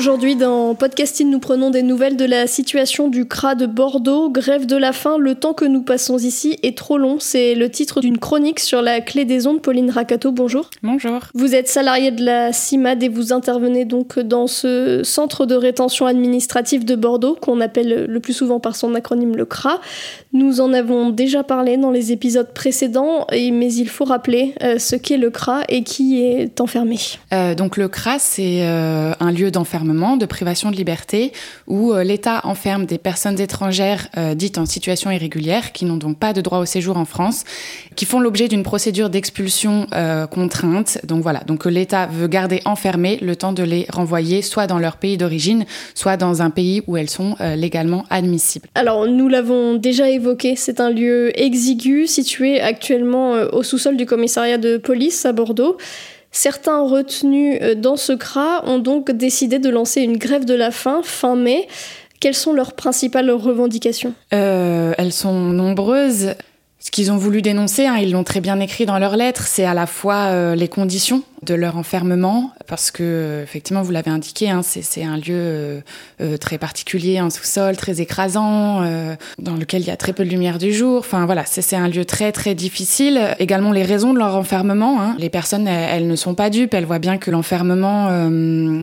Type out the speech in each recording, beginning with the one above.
Aujourd'hui, dans Podcasting, nous prenons des nouvelles de la situation du CRA de Bordeaux. Grève de la faim, le temps que nous passons ici est trop long. C'est le titre d'une chronique sur la clé des ondes. Pauline Racato, bonjour. Bonjour. Vous êtes salarié de la CIMAD et vous intervenez donc dans ce centre de rétention administrative de Bordeaux, qu'on appelle le plus souvent par son acronyme le CRA. Nous en avons déjà parlé dans les épisodes précédents, mais il faut rappeler euh, ce qu'est le CRA et qui est enfermé. Euh, donc le CRA, c'est euh, un lieu d'enfermement de privation de liberté où euh, l'État enferme des personnes étrangères euh, dites en situation irrégulière qui n'ont donc pas de droit au séjour en France, qui font l'objet d'une procédure d'expulsion euh, contrainte. Donc voilà, donc l'État veut garder enfermées le temps de les renvoyer soit dans leur pays d'origine, soit dans un pays où elles sont légalement admissibles. Alors nous l'avons déjà évoqué, c'est un lieu exigu situé actuellement au sous-sol du commissariat de police à Bordeaux. Certains retenus euh, dans ce CRA ont donc décidé de lancer une grève de la faim fin mai. Quelles sont leurs principales revendications? Euh, Elles sont nombreuses. Ce qu'ils ont voulu dénoncer, hein, ils l'ont très bien écrit dans leurs lettres, c'est à la fois euh, les conditions de leur enfermement, parce que effectivement, vous l'avez indiqué, hein, c'est un lieu euh, euh, très particulier, un sous-sol très écrasant, euh, dans lequel il y a très peu de lumière du jour. Enfin voilà, c'est un lieu très très difficile. Également les raisons de leur enfermement. Hein. Les personnes, elles, ne sont pas dupes, elles voient bien que l'enfermement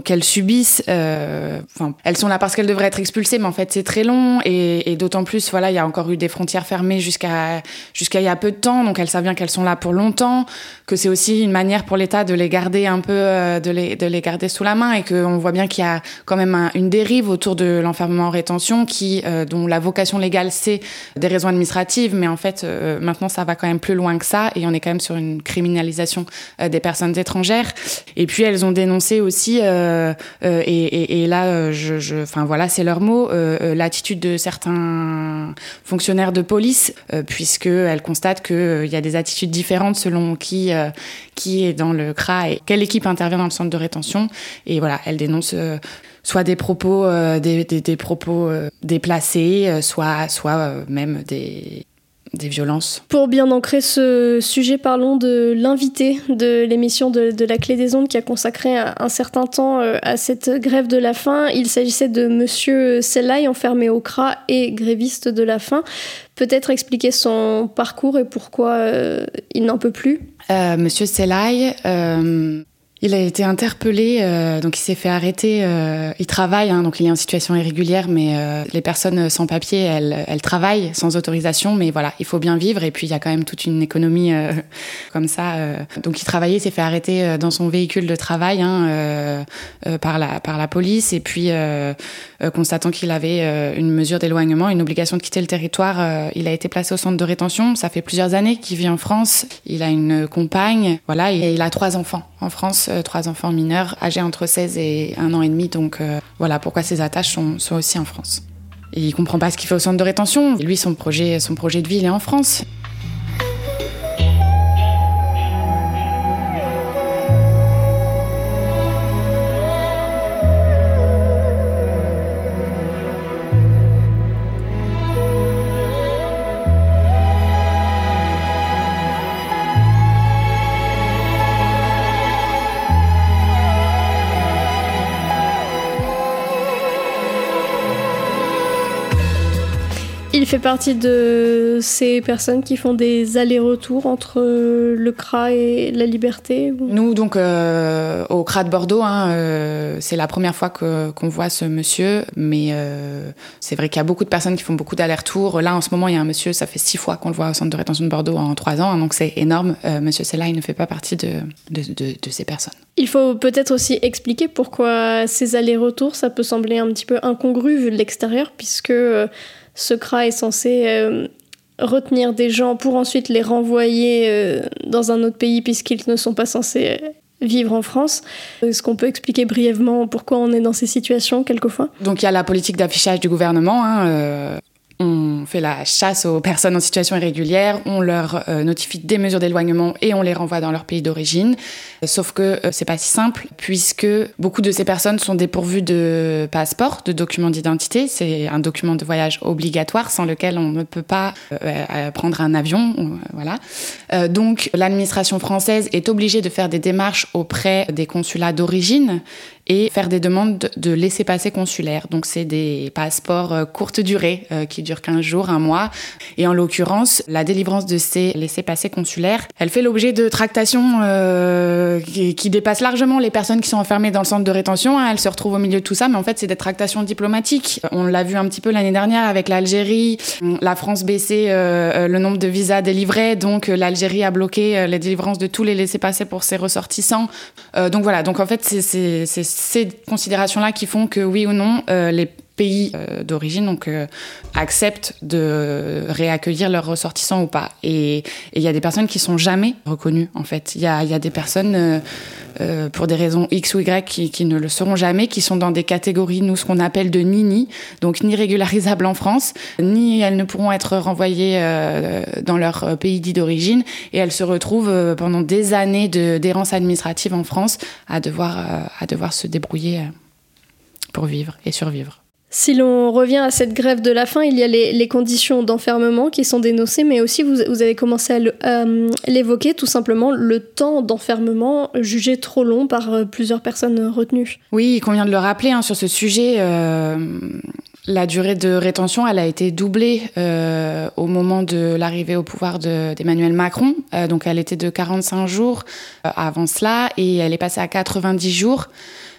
qu'elles subissent, enfin, elles sont là parce qu'elles devraient être expulsées, mais en fait c'est très long et, et d'autant plus, voilà, il y a encore eu des frontières fermées jusqu'à jusqu'à il y a peu de temps, donc elles savent bien qu'elles sont là pour longtemps, que c'est aussi une manière pour l'État de les garder un peu, euh, de, les, de les garder sous la main et qu'on voit bien qu'il y a quand même une dérive autour de l'enfermement en rétention qui, euh, dont la vocation légale c'est des raisons administratives, mais en fait euh, maintenant ça va quand même plus loin que ça et on est quand même sur une criminalisation des personnes étrangères. Et puis elles ont dénoncé aussi, et, là, je, voilà, c'est leur mot, l'attitude de certains fonctionnaires de police, puisque elles constatent qu'il y a des attitudes différentes selon qui qui est dans le CRA et quelle équipe intervient dans le centre de rétention. Et voilà, elle dénonce euh, soit des propos, euh, des, des, propos euh, déplacés, soit, soit même des, des violences. Pour bien ancrer ce sujet, parlons de l'invité de l'émission de, La Clé des Ondes qui a consacré un, certain temps à cette grève de la faim. Il s'agissait de Monsieur Sellaï, enfermé au CRA et gréviste de la faim. Peut-être expliquer son parcours et pourquoi il n'en peut plus? Euh, Monsieur Selay, euh, il a été interpellé, euh, donc il s'est fait arrêter. Euh, il travaille, hein, donc il est en situation irrégulière, mais euh, les personnes sans papier, elles, elles, travaillent sans autorisation, mais voilà, il faut bien vivre. Et puis il y a quand même toute une économie euh, comme ça. donc il travaillait, il s'est fait arrêter dans son véhicule de travail hein, par la par la police, et puis constatant qu'il avait une mesure d'éloignement, une obligation de quitter le territoire, il a été placé au centre de rétention. Ça fait plusieurs années qu'il vit en France. Il a une compagne, voilà, et il a trois enfants en France. Euh, trois enfants mineurs âgés entre 16 et un an et demi. Donc euh, voilà pourquoi ces attaches sont, sont aussi en France. Il comprend pas ce qu'il fait au centre de rétention. Lui, son projet, son projet de vie, il est en France. Fait partie de ces personnes qui font des allers-retours entre le CRA et la liberté Nous, donc, euh, au CRA de Bordeaux, hein, euh, c'est la première fois qu'on voit ce monsieur, mais euh, c'est vrai qu'il y a beaucoup de personnes qui font beaucoup d'allers-retours. Là, en ce moment, il y a un monsieur, ça fait six fois qu'on le voit au centre de rétention de Bordeaux en trois ans, hein, donc c'est énorme. monsieur Sella, il ne fait pas partie de, de, de ces personnes. Il faut peut-être aussi expliquer pourquoi ces allers-retours, ça peut sembler un petit peu incongru vu de l'extérieur, puisque ce CRA est censé euh, retenir des gens pour ensuite les renvoyer euh, dans un autre pays puisqu'ils ne sont pas censés vivre en France. Est-ce qu'on peut expliquer brièvement pourquoi on est dans ces situations quelquefois? Donc il y a la politique d'affichage du gouvernement. Hein, euh, on fait la chasse aux personnes en situation irrégulière, on leur euh, notifie des mesures d'éloignement et on les renvoie dans leur pays d'origine. Sauf que euh, c'est pas si simple puisque beaucoup de ces personnes sont dépourvues de passeport, de documents d'identité. C'est un document de voyage obligatoire sans lequel on ne peut pas euh, prendre un avion. voilà. donc l'administration française est obligée de faire des démarches auprès des consulats d'origine et faire des demandes de laissez-passer consulaires. Donc c'est des passeports euh, courte durée euh, qui durent 15 jours, un mois. Et en l'occurrence, la délivrance de ces laissez-passer consulaires, elle fait l'objet de tractations euh, qui, qui, dépassent largement les personnes qui sont enfermées dans le centre de rétention. Hein. Elles se retrouvent au milieu de tout ça, mais en fait c'est des tractations diplomatiques. On l'a vu un petit peu l'année dernière avec l'Algérie. La France baissait le nombre de visas délivrés, donc l'Algérie a bloqué les délivrances de tous les laissez-passer pour ses ressortissants. donc voilà, donc en fait c'est ces considérations-là qui font que oui ou non, euh, les pays euh, d'origine donc euh, acceptent de réaccueillir leurs ressortissants ou pas. Et il y a des personnes qui sont jamais reconnues en fait. Il y a, des personnes pour des raisons X ou Y qui, qui, ne le seront jamais, qui sont dans des catégories nous ce qu'on appelle de nini, donc ni régularisables en France, ni elles ne pourront être renvoyées dans leur pays dit d'origine, et elles se retrouvent pendant des années d'errance administrative en France à devoir à devoir se débrouiller pour vivre et survivre. Si l'on revient à cette grève de la faim, il y a les, conditions d'enfermement qui sont dénoncées, mais aussi vous, avez commencé à l'évoquer, tout simplement le temps d'enfermement jugé trop long par euh, plusieurs personnes retenues. Oui, il convient de le rappeler hein, sur ce sujet. Euh, la durée de rétention, elle a été doublée euh, au moment de l'arrivée au pouvoir d'Emmanuel Macron. donc elle était de 45 jours avant cela et elle est passée à 90 jours.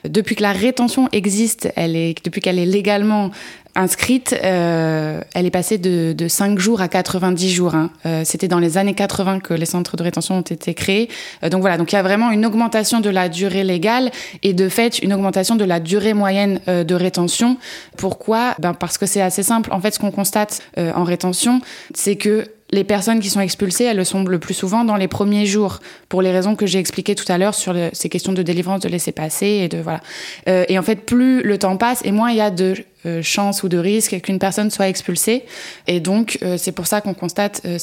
Depuis que la rétention existe, elle est, depuis qu'elle est légalement inscrite, euh, elle est passée de, de 5 jours à 90 jours. Hein. Euh, C'était dans les années 80 que les centres de rétention ont été créés. Euh, donc voilà, donc il y a vraiment une augmentation de la durée légale et de fait une augmentation de la durée moyenne euh, de rétention. Pourquoi? Ben Parce que c'est assez simple. En fait, ce qu'on constate euh, en rétention, c'est que les personnes qui sont expulsées, elles le sont le plus souvent dans les premiers jours, pour les raisons que j'ai expliquées tout à l'heure sur ces questions de délivrance, de laisser passer et de voilà. Euh, et en fait, plus le temps passe, et moins il y a de euh, chances ou de risques qu'une personne soit expulsée. Et donc, euh, c'est pour ça qu'on constate euh,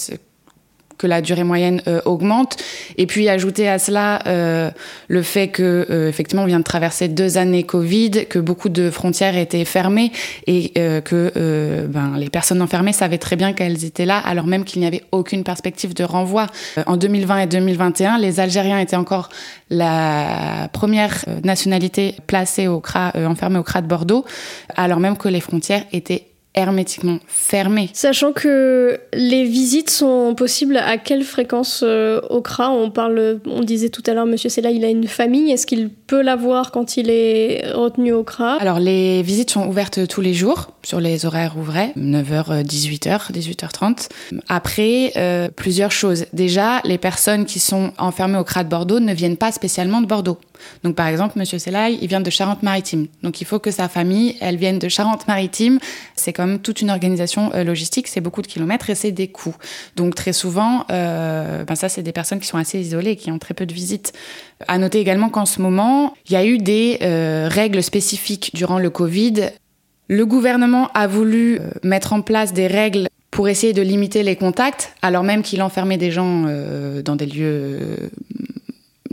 que la durée moyenne euh, augmente. Et puis ajouter à cela euh, le fait que euh, effectivement on vient de traverser deux années Covid, que beaucoup de frontières étaient fermées et euh, que euh, ben, les personnes enfermées savaient très bien qu'elles étaient là, alors même qu'il n'y avait aucune perspective de renvoi. en 2020 et 2021, les Algériens étaient encore la première nationalité placée au CRA, enfermée au CRA de Bordeaux, alors même que les frontières étaient hermétiquement fermé. Sachant que les visites sont possibles à quelle fréquence euh, au CRA On parle, on disait tout à l'heure, Monsieur Sella, il a une famille. Est-ce qu'il peut l'avoir quand il est retenu au CRA? Alors les visites sont ouvertes tous les jours sur les horaires ouvrés, 9h, 18h, 18h30. Après, euh, plusieurs choses. Déjà, les personnes qui sont enfermées au CRA de Bordeaux ne viennent pas spécialement de Bordeaux. Donc par exemple, Monsieur Selaï, il vient de Charente-Maritime. Donc il faut que sa famille, elle vienne de Charente-Maritime. C'est comme toute une organisation euh, logistique, c'est beaucoup de kilomètres et c'est des coûts. Donc très souvent, euh, ben ça c'est des personnes qui sont assez isolées, qui ont très peu de visites. À noter également qu'en ce moment, il y a eu des règles spécifiques durant le Covid. Le gouvernement a voulu euh, mettre en place des règles pour essayer de limiter les contacts, alors même qu'il enfermait des gens euh, dans des lieux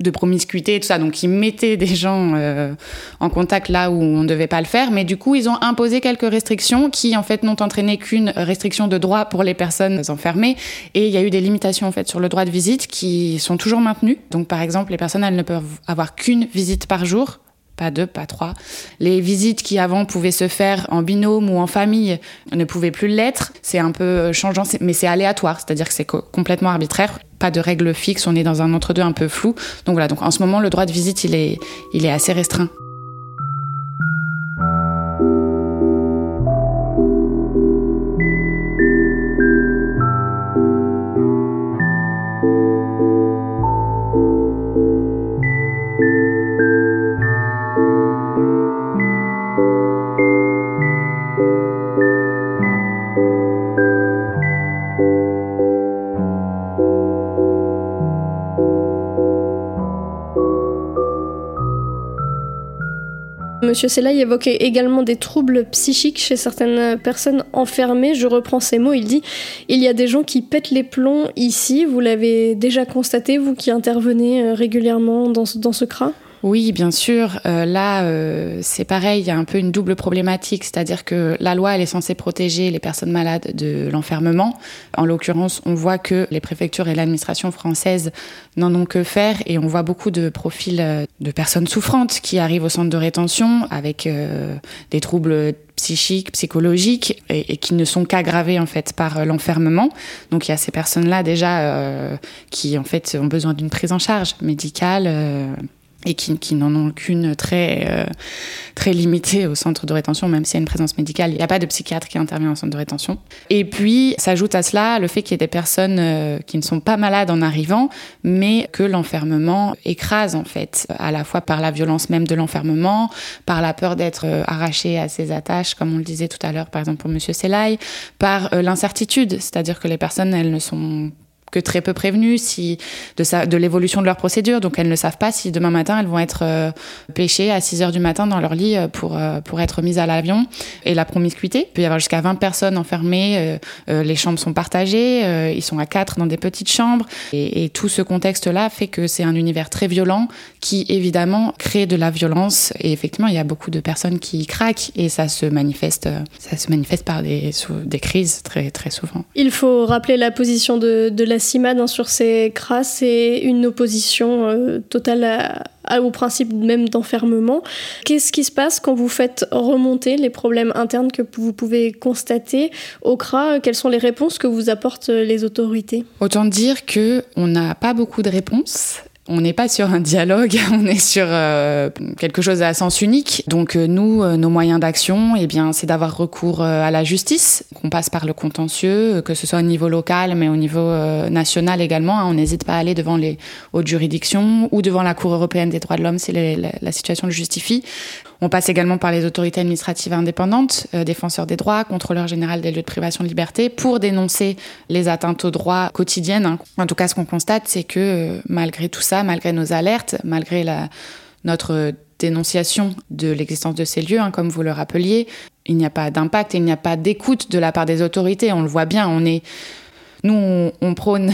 de promiscuité et tout ça. Donc, ils mettaient des gens euh, en contact là où on ne devait pas le faire. Mais du coup, ils ont imposé quelques restrictions qui, en fait, n'ont entraîné qu'une restriction de droit pour les personnes enfermées. Et il y a eu des limitations, en fait, sur le droit de visite qui sont toujours maintenues. Donc, par exemple, les personnes, elles ne peuvent avoir qu'une visite par jour pas deux, pas trois. Les visites qui avant pouvaient se faire en binôme ou en famille ne pouvaient plus l'être. C'est un peu changeant, mais c'est aléatoire, c'est-à-dire que c'est complètement arbitraire. Pas de règles fixes, on est dans un entre-deux un peu flou. Donc voilà, donc en ce moment, le droit de visite, il est, il est assez restreint. Monsieur Sella évoquait également des troubles psychiques chez certaines personnes enfermées. Je reprends ces mots. Il dit Il y a des gens qui pètent les plombs ici. Vous l'avez déjà constaté, vous qui intervenez euh, régulièrement dans, dans ce oui, bien sûr. Euh, là, euh, c'est pareil, il y a un peu une double problématique, c'est-à-dire que la loi, elle est censée protéger les personnes malades de l'enfermement. En l'occurrence, on voit que les préfectures et l'administration française n'en ont que faire et on voit beaucoup de profils euh, de personnes souffrantes qui arrivent au centre de rétention avec des troubles psychiques, psychologiques et, qui ne sont qu'aggravés en fait par l'enfermement. Donc il y a ces personnes-là déjà qui en fait ont besoin d'une prise en charge médicale et qui, qui n'en ont qu'une très, euh, très limitée au centre de rétention, même s'il y a une présence médicale. Il n'y a pas de psychiatre qui intervient au centre de rétention. Et puis, s'ajoute à cela le fait qu'il y ait des personnes euh, qui ne sont pas malades en arrivant, mais que l'enfermement écrase, en fait, à la fois par la violence même de l'enfermement, par la peur d'être euh, arraché à ses attaches, comme on le disait tout à l'heure, par exemple pour Monsieur Selaï, par l'incertitude, c'est-à-dire que les personnes, elles ne sont que très peu prévenues de, l'évolution de leur procédure. Donc elles ne savent pas si demain matin elles vont être euh, pêchées à 6 heures du matin dans leur lit euh, pour, euh, pour être mises à l'avion. Et la promiscuité, il peut y avoir jusqu'à 20 personnes enfermées, les chambres sont partagées, ils sont à 4 dans des petites chambres. Et, tout ce contexte-là fait que c'est un univers très violent qui évidemment crée de la violence. Et effectivement, il y a beaucoup de personnes qui craquent et ça se manifeste, ça se manifeste par des, des crises très, très souvent. Il faut rappeler la position de la Hein, sur ces crasses et une opposition euh, totale au principe même d'enfermement. Qu'est-ce qui se passe quand vous faites remonter les problèmes internes que vous pouvez constater au CRA? Quelles sont les réponses que vous apportent les autorités? Autant dire que on n'a pas beaucoup de réponses on n'est pas sur un dialogue, on est sur euh, quelque chose à sens unique. Donc euh, nous, euh, nos moyens d'action, eh bien, c'est d'avoir recours à la justice. On passe par le contentieux, que ce soit au niveau local, mais au niveau national également. Hein. On n'hésite pas à aller devant les hautes juridictions ou devant la Cour européenne des droits de l'homme si la situation le justifie. On passe également par les autorités administratives indépendantes, défenseurs des droits, contrôleur général des lieux de privation de liberté, pour dénoncer les atteintes aux droits quotidiennes. Hein. En tout cas, ce qu'on constate, c'est que malgré tout ça, malgré nos alertes, malgré notre dénonciation de l'existence de ces lieux, hein, comme vous le rappeliez, il n'y a pas d'impact, il n'y a pas d'écoute de la part des autorités. On le voit bien, on est nous, on, prône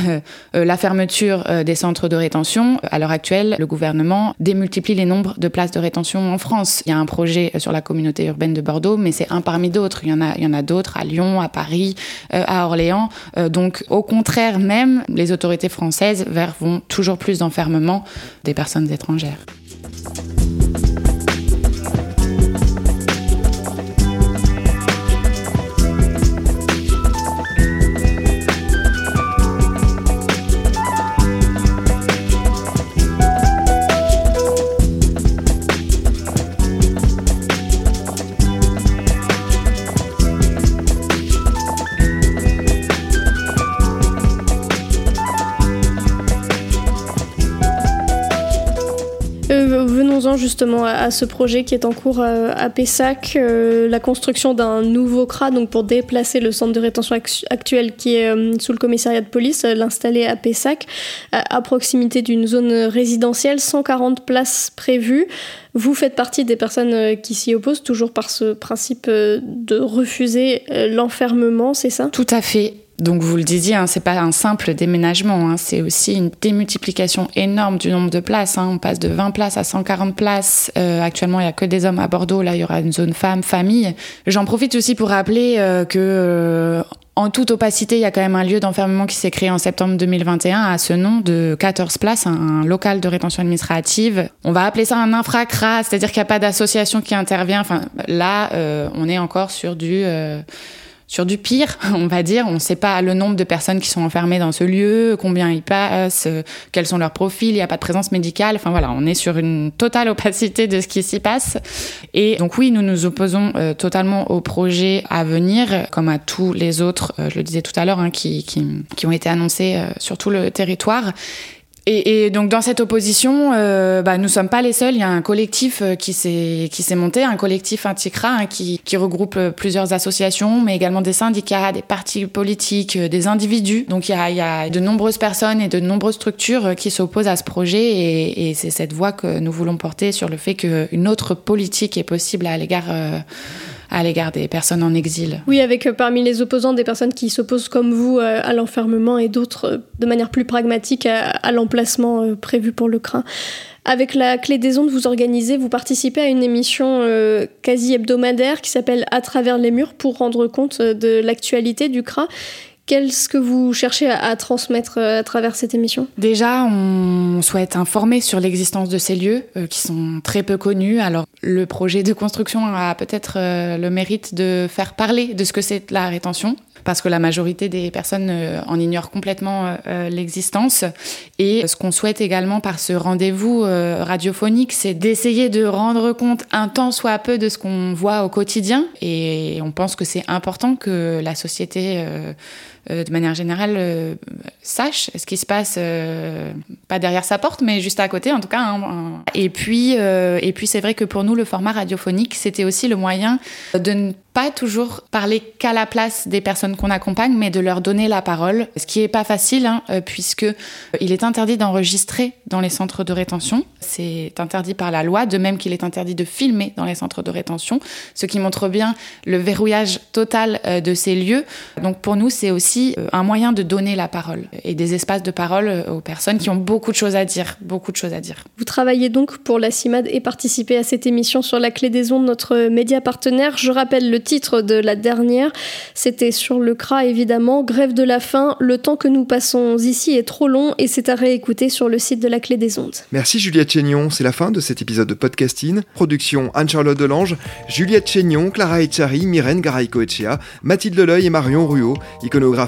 euh, la fermeture euh, des centres de rétention. À l'heure actuelle, le gouvernement démultiplie les nombres de places de rétention en France. Il y a un projet sur la communauté urbaine de Bordeaux, mais c'est un parmi d'autres. Il y en a, d'autres à Lyon, à Paris, euh, à Orléans. donc, au contraire, même les autorités françaises vont toujours plus d'enfermement des personnes étrangères. Justement à, ce projet qui est en cours euh, à, Pessac, euh, la construction d'un nouveau CRA donc pour déplacer le centre de rétention actuel qui est euh, sous le commissariat de police, l'installer à Pessac, à, proximité d'une zone résidentielle, 140 places prévues. Vous faites partie des personnes qui s'y opposent, toujours par ce principe de refuser l'enfermement, c'est ça? Tout à fait. Donc vous le disiez, hein, c'est pas un simple déménagement, hein, c'est aussi une démultiplication énorme du nombre de places. Hein. On passe de 20 places à 140 places. Euh, actuellement, il y a que des hommes à Bordeaux. Là, il y aura une zone femme, famille. J'en profite aussi pour rappeler euh, que euh, En toute opacité, il y a quand même un lieu d'enfermement qui s'est créé en septembre 2021 à ce nom de 14 places, un local de rétention administrative. On va appeler ça un infracra, c'est-à-dire qu'il n'y a pas d'association qui intervient. Enfin, là, euh, on est encore sur du... Euh, sur du pire, on va dire. On ne sait pas le nombre de personnes qui sont enfermées dans ce lieu, combien ils passent, euh, quels sont leurs profils, il n'y a pas de présence médicale. Enfin voilà, on est sur une totale opacité de ce qui s'y passe. Et donc oui, nous nous opposons euh, totalement au projet à venir, comme à tous les autres, euh, je le disais tout à l'heure, hein, qui, qui, qui, ont été annoncés sur tout le territoire. Et, donc dans cette opposition, euh, bah, nous sommes pas les seuls. Il y a un collectif euh, qui s'est qui s'est monté, un collectif Anticra hein, qui, regroupe euh, plusieurs associations, mais également des syndicats, des partis politiques, euh, des individus. Donc il y a, de nombreuses personnes et de nombreuses structures qui s'opposent à ce projet, et, c'est cette voix que nous voulons porter sur le fait qu'une autre politique est possible à l'égard à l'égard des personnes en exil. Oui, avec euh, parmi les opposants des personnes qui s'opposent comme vous euh, à l'enfermement et d'autres euh, de manière plus pragmatique à, l'emplacement prévu pour le CRA. Avec la clé des ondes, vous organisez, vous participez à une émission quasi hebdomadaire qui s'appelle À travers les murs pour rendre compte de l'actualité du CRA. Qu'est-ce que vous cherchez à, transmettre à travers cette émission? Déjà, on souhaite informer sur l'existence de ces lieux euh, qui sont très peu connus. Alors, le projet de construction a peut-être euh, le mérite de faire parler de ce que c'est la rétention parce que la majorité des personnes euh, en ignorent complètement euh, l'existence. Et ce qu'on souhaite également par ce rendez-vous euh, radiophonique, c'est d'essayer de rendre compte un temps soit peu de ce qu'on voit au quotidien. Et on pense que c'est important que la société de manière générale, euh, sache ce qui se passe, euh, pas derrière sa porte, mais juste à côté, en tout cas. Hein, et puis, euh, et puis c'est vrai que pour nous, le format radiophonique, c'était aussi le moyen de ne pas toujours parler qu'à la place des personnes qu'on accompagne, mais de leur donner la parole, ce qui est pas facile, hein, puisque il est interdit d'enregistrer dans les centres de rétention. C'est interdit par la loi, de même qu'il est interdit de filmer dans les centres de rétention, ce qui montre bien le verrouillage total de ces lieux. Donc pour nous, c'est aussi euh, un moyen de donner la parole et des espaces de parole euh, aux personnes qui ont beaucoup de choses à dire, beaucoup de choses à dire. Vous travaillez donc pour la CIMAD et participez à cette émission sur la clé des ondes, notre média partenaire. Je rappelle le titre de la dernière, c'était sur le CRA évidemment, Grève de la faim, le temps que nous passons ici est trop long et c'est à réécouter sur le site de la clé des ondes. Merci Juliette Chénion, c'est la fin de cet épisode de podcasting. Production Anne-Charlotte Delange, Juliette Chénion, Clara Echari, Myrène Garay-Coetchea, Mathilde Leleuil et Marion Ruot, iconographie